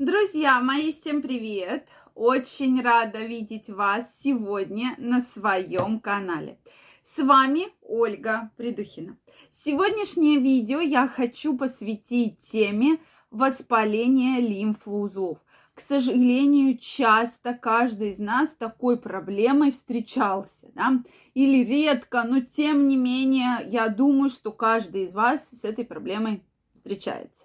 Друзья мои, всем привет! Очень рада видеть вас сегодня на своем канале. С вами Ольга Придухина. Сегодняшнее видео я хочу посвятить теме воспаления лимфоузлов. К сожалению, часто каждый из нас такой проблемой встречался, да? или редко, но тем не менее, я думаю, что каждый из вас с этой проблемой встречается.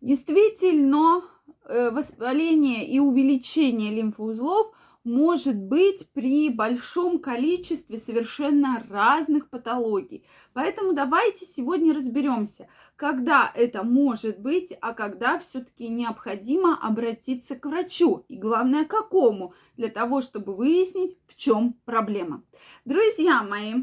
Действительно, воспаление и увеличение лимфоузлов может быть при большом количестве совершенно разных патологий. Поэтому давайте сегодня разберемся, когда это может быть, а когда все-таки необходимо обратиться к врачу. И главное, к какому, для того, чтобы выяснить, в чем проблема. Друзья мои,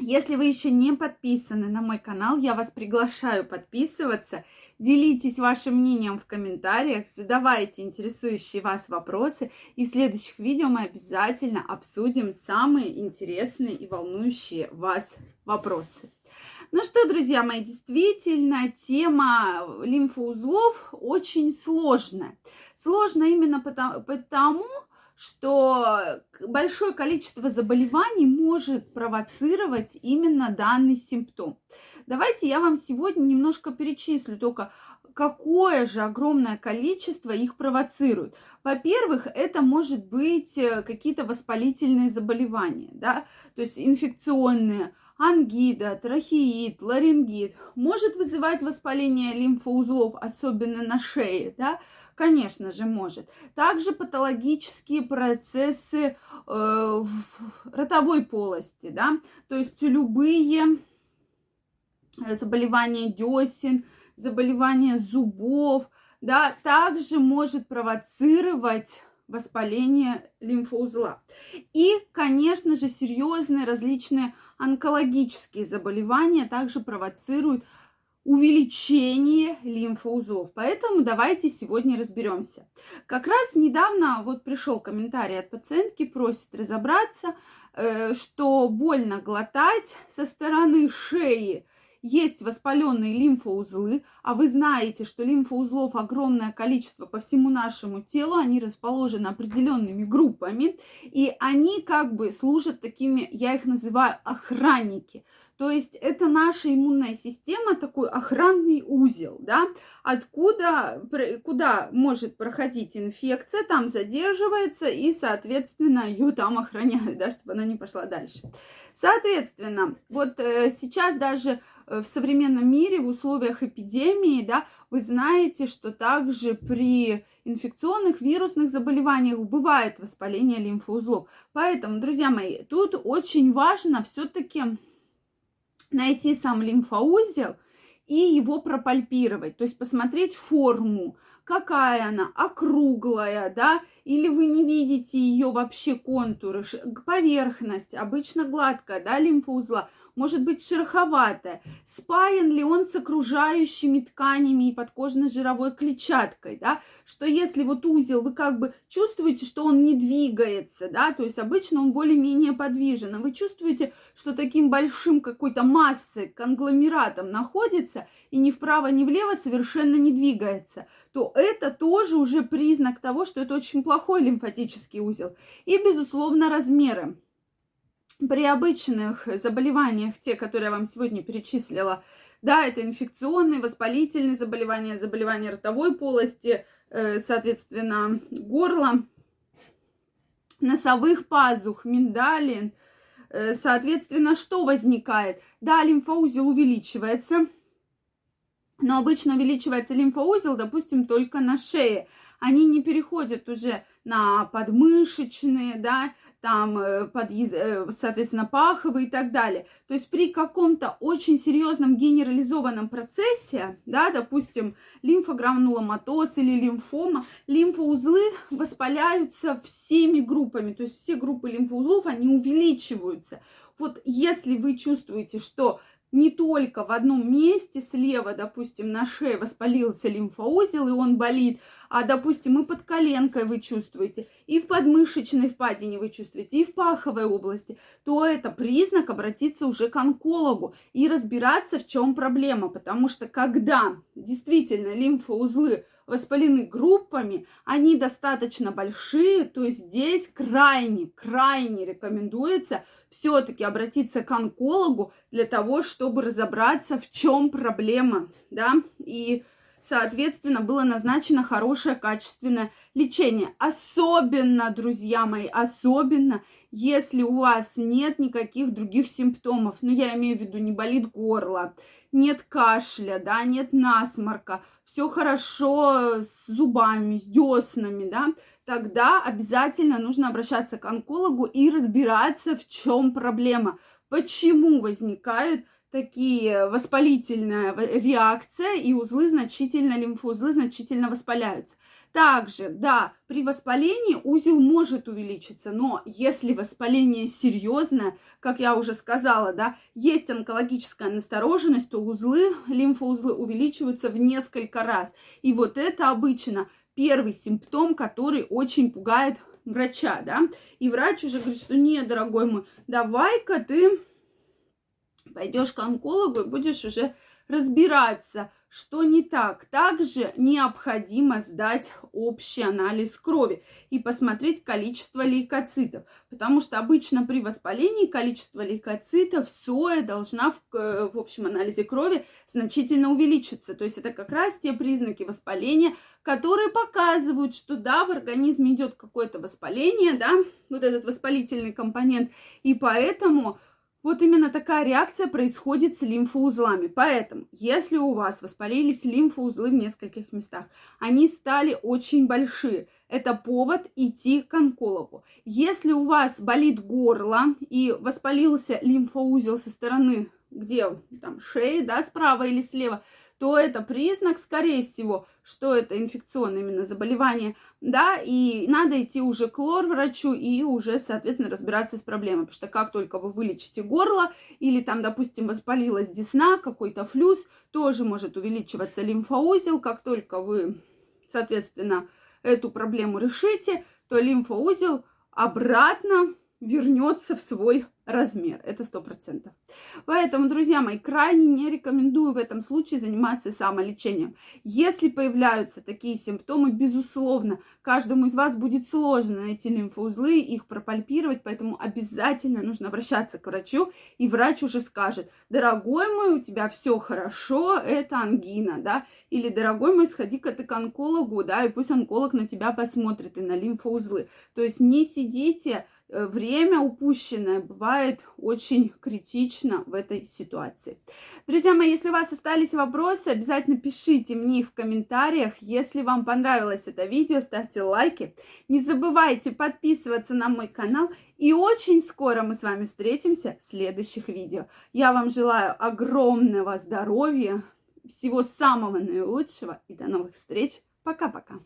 если вы еще не подписаны на мой канал, я вас приглашаю подписываться. Делитесь вашим мнением в комментариях, задавайте интересующие вас вопросы. И в следующих видео мы обязательно обсудим самые интересные и волнующие вас вопросы. Ну что, друзья мои, действительно, тема лимфоузлов очень сложная. Сложно именно потому, потому что большое количество заболеваний может провоцировать именно данный симптом. Давайте я вам сегодня немножко перечислю только, какое же огромное количество их провоцирует. Во-первых, это может быть э, какие-то воспалительные заболевания, да, то есть инфекционные, ангида, трахеид, ларингит, может вызывать воспаление лимфоузлов, особенно на шее, да, Конечно же, может. Также патологические процессы э, в ротовой полости, да, то есть любые заболевания десен, заболевания зубов, да, также может провоцировать воспаление лимфоузла. И, конечно же, серьезные различные онкологические заболевания также провоцируют увеличение лимфоузлов. Поэтому давайте сегодня разберемся. Как раз недавно вот пришел комментарий от пациентки, просит разобраться, э, что больно глотать со стороны шеи есть воспаленные лимфоузлы, а вы знаете, что лимфоузлов огромное количество по всему нашему телу, они расположены определенными группами, и они как бы служат такими, я их называю охранники. То есть это наша иммунная система, такой охранный узел, да, откуда, куда может проходить инфекция, там задерживается и, соответственно, ее там охраняют, да, чтобы она не пошла дальше. Соответственно, вот э, сейчас даже в современном мире, в условиях эпидемии, да, вы знаете, что также при инфекционных вирусных заболеваниях бывает воспаление лимфоузлов. Поэтому, друзья мои, тут очень важно все-таки найти сам лимфоузел и его пропальпировать, то есть посмотреть форму, какая она, округлая, да, или вы не видите ее вообще контуры, поверхность, обычно гладкая, да, лимфоузла – может быть шероховатая, спаян ли он с окружающими тканями и подкожно-жировой клетчаткой, да, что если вот узел, вы как бы чувствуете, что он не двигается, да, то есть обычно он более-менее подвижен, а вы чувствуете, что таким большим какой-то массой, конгломератом находится и ни вправо, ни влево совершенно не двигается, то это тоже уже признак того, что это очень плохой лимфатический узел. И, безусловно, размеры при обычных заболеваниях, те, которые я вам сегодня перечислила, да, это инфекционные, воспалительные заболевания, заболевания ротовой полости, э, соответственно, горла, носовых пазух, миндалин. Э, соответственно, что возникает? Да, лимфоузел увеличивается, но обычно увеличивается лимфоузел, допустим, только на шее. Они не переходят уже на подмышечные, да, там, э, под, э, соответственно, паховые и так далее. То есть при каком-то очень серьезном генерализованном процессе, да, допустим, лимфогрануломатоз или лимфома, лимфоузлы воспаляются всеми группами, то есть все группы лимфоузлов, они увеличиваются. Вот если вы чувствуете, что не только в одном месте слева, допустим, на шее воспалился лимфоузел, и он болит, а, допустим, и под коленкой вы чувствуете, и в подмышечной впадине вы чувствуете, и в паховой области, то это признак обратиться уже к онкологу и разбираться, в чем проблема. Потому что когда действительно лимфоузлы воспалены группами, они достаточно большие, то здесь крайне, крайне рекомендуется все-таки обратиться к онкологу для того, чтобы разобраться, в чем проблема, да, и соответственно, было назначено хорошее качественное лечение. Особенно, друзья мои, особенно, если у вас нет никаких других симптомов. Ну, я имею в виду, не болит горло, нет кашля, да, нет насморка, все хорошо с зубами, с деснами, да, тогда обязательно нужно обращаться к онкологу и разбираться, в чем проблема, почему возникают такие воспалительная реакция, и узлы значительно, лимфоузлы значительно воспаляются. Также, да, при воспалении узел может увеличиться, но если воспаление серьезное, как я уже сказала, да, есть онкологическая настороженность, то узлы, лимфоузлы увеличиваются в несколько раз. И вот это обычно первый симптом, который очень пугает врача, да. И врач уже говорит, что нет, дорогой мой, давай-ка ты пойдешь к онкологу и будешь уже разбираться, что не так. Также необходимо сдать общий анализ крови и посмотреть количество лейкоцитов, потому что обычно при воспалении количество лейкоцитов соя должна в, э, в общем анализе крови значительно увеличиться. То есть это как раз те признаки воспаления, которые показывают, что да, в организме идет какое-то воспаление, да, вот этот воспалительный компонент, и поэтому вот именно такая реакция происходит с лимфоузлами. Поэтому, если у вас воспалились лимфоузлы в нескольких местах, они стали очень большие, это повод идти к онкологу. Если у вас болит горло и воспалился лимфоузел со стороны, где там шеи, да, справа или слева, то это признак, скорее всего, что это инфекционное именно заболевание, да, и надо идти уже к лор-врачу и уже, соответственно, разбираться с проблемой, потому что как только вы вылечите горло или там, допустим, воспалилась десна, какой-то флюс, тоже может увеличиваться лимфоузел, как только вы, соответственно, эту проблему решите, то лимфоузел обратно вернется в свой размер. Это сто процентов. Поэтому, друзья мои, крайне не рекомендую в этом случае заниматься самолечением. Если появляются такие симптомы, безусловно, каждому из вас будет сложно найти лимфоузлы, их пропальпировать, поэтому обязательно нужно обращаться к врачу, и врач уже скажет, дорогой мой, у тебя все хорошо, это ангина, да, или дорогой мой, сходи-ка ты к онкологу, да, и пусть онколог на тебя посмотрит и на лимфоузлы. То есть не сидите время упущенное бывает очень критично в этой ситуации. Друзья мои, если у вас остались вопросы, обязательно пишите мне их в комментариях. Если вам понравилось это видео, ставьте лайки. Не забывайте подписываться на мой канал. И очень скоро мы с вами встретимся в следующих видео. Я вам желаю огромного здоровья, всего самого наилучшего и до новых встреч. Пока-пока.